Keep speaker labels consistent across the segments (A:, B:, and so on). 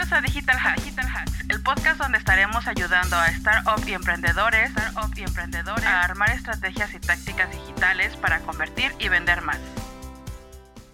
A: Bienvenidos a Digital Hacks, el podcast donde estaremos ayudando a startup y y emprendedores a armar estrategias y tácticas digitales para convertir y vender más.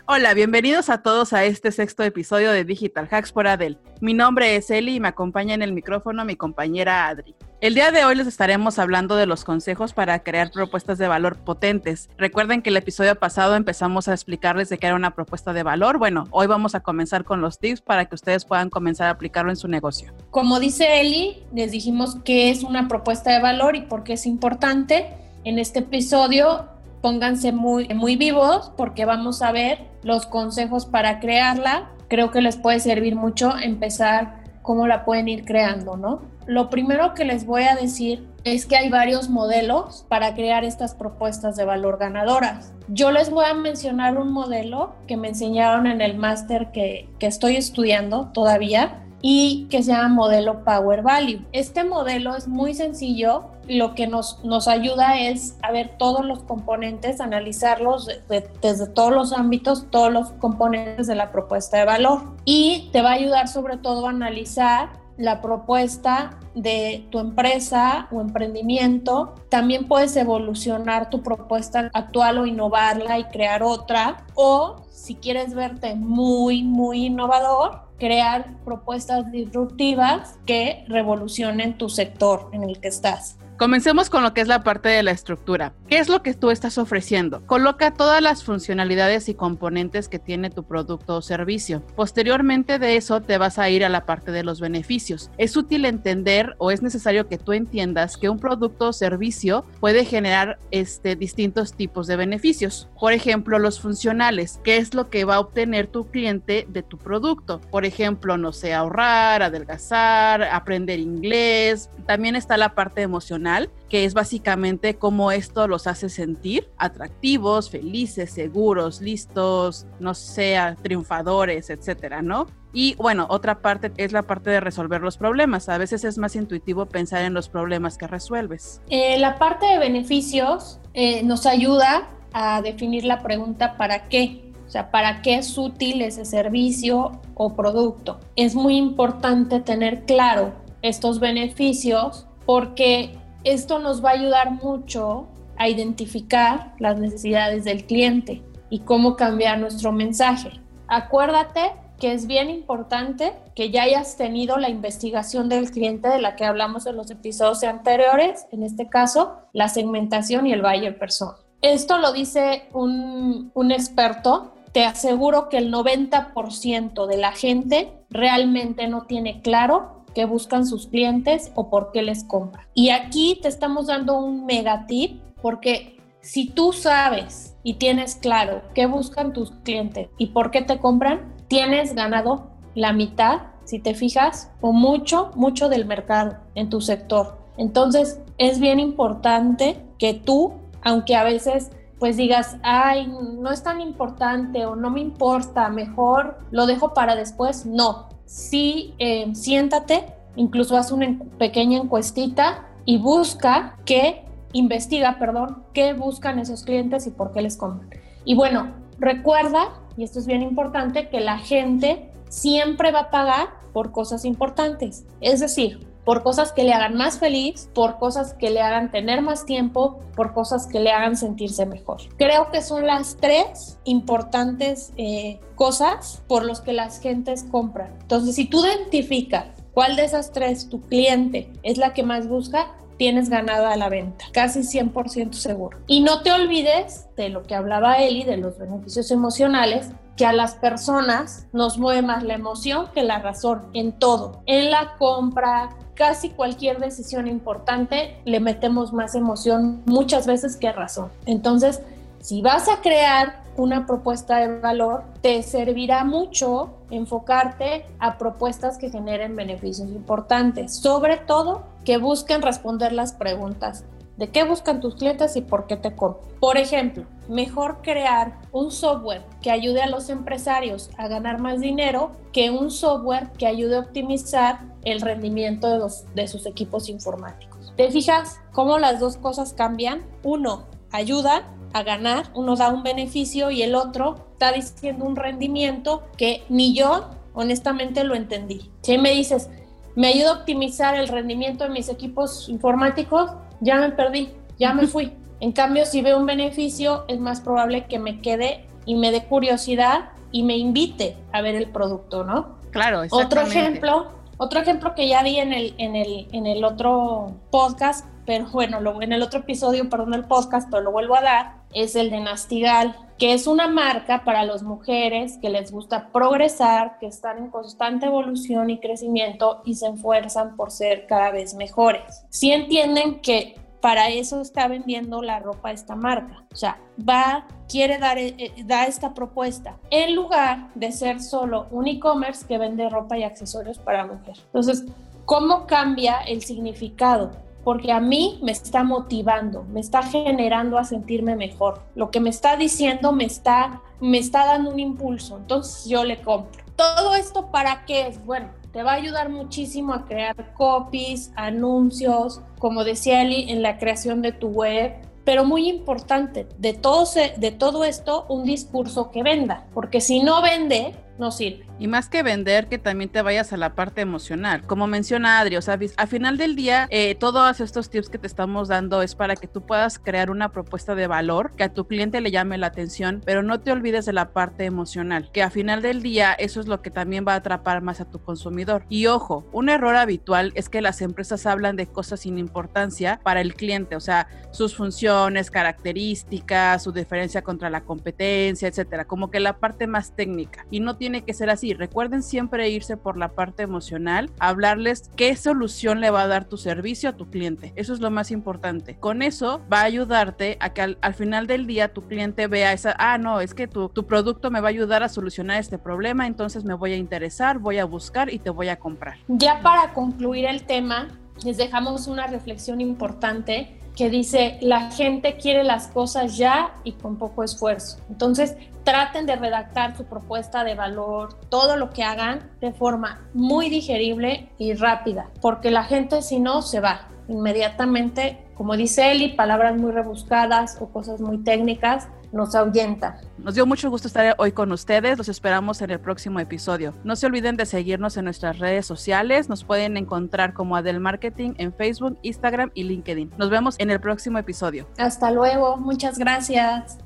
A: Hola, bienvenidos a todos a este sexto episodio de Digital Hacks por Adel. Mi nombre es Eli y me acompaña en el micrófono mi compañera Adri. El día de hoy les estaremos hablando de los consejos para crear propuestas de valor potentes. Recuerden que el episodio pasado empezamos a explicarles de qué era una propuesta de valor. Bueno, hoy vamos a comenzar con los tips para que ustedes puedan comenzar a aplicarlo en su negocio.
B: Como dice Eli, les dijimos qué es una propuesta de valor y por qué es importante. En este episodio pónganse muy, muy vivos porque vamos a ver los consejos para crearla. Creo que les puede servir mucho empezar cómo la pueden ir creando, ¿no? Lo primero que les voy a decir es que hay varios modelos para crear estas propuestas de valor ganadoras. Yo les voy a mencionar un modelo que me enseñaron en el máster que, que estoy estudiando todavía y que se llama modelo Power Value. Este modelo es muy sencillo, lo que nos, nos ayuda es a ver todos los componentes, analizarlos desde todos los ámbitos, todos los componentes de la propuesta de valor y te va a ayudar sobre todo a analizar la propuesta de tu empresa o emprendimiento. También puedes evolucionar tu propuesta actual o innovarla y crear otra. O si quieres verte muy, muy innovador, crear propuestas disruptivas que revolucionen tu sector en el que estás.
A: Comencemos con lo que es la parte de la estructura. ¿Qué es lo que tú estás ofreciendo? Coloca todas las funcionalidades y componentes que tiene tu producto o servicio. Posteriormente de eso te vas a ir a la parte de los beneficios. Es útil entender o es necesario que tú entiendas que un producto o servicio puede generar este, distintos tipos de beneficios. Por ejemplo, los funcionales. ¿Qué es lo que va a obtener tu cliente de tu producto? Por ejemplo, no sé, ahorrar, adelgazar, aprender inglés. También está la parte emocional que es básicamente cómo esto los hace sentir atractivos, felices, seguros, listos, no sé, triunfadores, etcétera, ¿no? Y bueno, otra parte es la parte de resolver los problemas. A veces es más intuitivo pensar en los problemas que resuelves.
B: Eh, la parte de beneficios eh, nos ayuda a definir la pregunta ¿para qué? O sea, ¿para qué es útil ese servicio o producto? Es muy importante tener claro estos beneficios porque esto nos va a ayudar mucho a identificar las necesidades del cliente y cómo cambiar nuestro mensaje. Acuérdate que es bien importante que ya hayas tenido la investigación del cliente de la que hablamos en los episodios anteriores, en este caso, la segmentación y el buyer persona. Esto lo dice un, experto. Te aseguro que el 90% de la gente realmente no tiene claro qué buscan sus clientes o por qué les compran. Y aquí te estamos dando un mega tip porque si tú sabes y tienes claro qué buscan tus clientes y por qué te compran, tienes ganado la mitad, si te fijas, o mucho, mucho del mercado en tu sector. Entonces, es bien importante que tú, aunque a veces pues digas, ay, no es tan importante o no me importa, mejor lo dejo para después. No, sí eh, siéntate, incluso haz una pequeña encuestita y busca qué, investiga, perdón, qué buscan esos clientes y por qué les compran. Y bueno, recuerda, y esto es bien importante, que la gente siempre va a pagar por cosas importantes. Es decir, por cosas que le hagan más feliz, por cosas que le hagan tener más tiempo, por cosas que le hagan sentirse mejor. Creo que son las tres importantes eh, cosas por las que las gentes compran. Entonces, si tú identificas cuál de esas tres tu cliente es la que más busca, tienes ganada la venta, casi 100% seguro. Y no te olvides de lo que hablaba Eli, de los beneficios emocionales, que a las personas nos mueve más la emoción que la razón en todo, en la compra, casi cualquier decisión importante le metemos más emoción muchas veces que razón. Entonces, si vas a crear una propuesta de valor, te servirá mucho enfocarte a propuestas que generen beneficios importantes, sobre todo que busquen responder las preguntas de qué buscan tus clientes y por qué te compran. Por ejemplo, mejor crear un software que ayude a los empresarios a ganar más dinero que un software que ayude a optimizar el rendimiento de, los, de sus equipos informáticos. ¿Te fijas cómo las dos cosas cambian? Uno ayuda a ganar, uno da un beneficio y el otro está diciendo un rendimiento que ni yo honestamente lo entendí. Si me dices, me ayuda a optimizar el rendimiento de mis equipos informáticos, ya me perdí, ya me fui. En cambio, si veo un beneficio, es más probable que me quede y me dé curiosidad y me invite a ver el producto, ¿no?
A: Claro,
B: Otro ejemplo, otro ejemplo que ya vi en el, en el, en el otro podcast, pero bueno, en el otro episodio, perdón, del podcast, pero lo vuelvo a dar, es el de Nastigal, que es una marca para las mujeres que les gusta progresar, que están en constante evolución y crecimiento y se esfuerzan por ser cada vez mejores. Si entienden que para eso está vendiendo la ropa esta marca. O sea, va, quiere dar, eh, eh, da esta propuesta en lugar de ser solo un e-commerce que vende ropa y accesorios para mujer. Entonces, ¿cómo cambia el significado? Porque a mí me está motivando, me está generando a sentirme mejor. Lo que me está diciendo me está, me está dando un impulso. Entonces yo le compro. ¿Todo esto para qué es? Bueno, te va a ayudar muchísimo a crear copies, anuncios, como decía Eli, en la creación de tu web, pero muy importante, de todo, de todo esto, un discurso que venda, porque si no vende, no sirve.
A: Y más que vender, que también te vayas a la parte emocional. Como menciona Adri, o sea, a final del día, eh, todos estos tips que te estamos dando es para que tú puedas crear una propuesta de valor que a tu cliente le llame la atención, pero no te olvides de la parte emocional, que a final del día eso es lo que también va a atrapar más a tu consumidor. Y ojo, un error habitual es que las empresas hablan de cosas sin importancia para el cliente, o sea, sus funciones, características, su diferencia contra la competencia, etcétera, como que la parte más técnica. Y no tiene que ser así Recuerden siempre irse por la parte emocional, hablarles qué solución le va a dar tu servicio a tu cliente. Eso es lo más importante. Con eso va a ayudarte a que al, final del día tu cliente vea esa, ah, no, es que tu, tu producto me va a ayudar a solucionar este problema, entonces me voy a interesar, voy a buscar y te voy a comprar.
B: Ya para concluir el tema, les dejamos una reflexión importante que dice, la gente quiere las cosas ya y con poco esfuerzo. Entonces, traten de redactar su propuesta de valor, todo lo que hagan de forma muy digerible y rápida, porque la gente si no se va inmediatamente, como dice Eli, palabras muy rebuscadas o cosas muy técnicas nos ahuyenta.
A: Nos dio mucho gusto estar hoy con ustedes. Los esperamos en el próximo episodio. No se olviden de seguirnos en nuestras redes sociales. Nos pueden encontrar como Adel Marketing en Facebook, Instagram y LinkedIn. Nos vemos en el próximo episodio.
B: Hasta luego. Muchas gracias.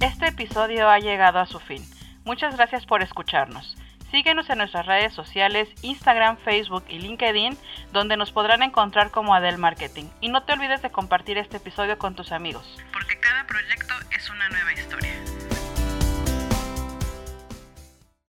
A: Este episodio ha llegado a su fin. Muchas gracias por escucharnos. Síguenos en nuestras redes sociales, Instagram, Facebook y LinkedIn, donde nos podrán encontrar como Adel Marketing. Y no te olvides de compartir este episodio con tus amigos, porque cada proyecto es una nueva historia.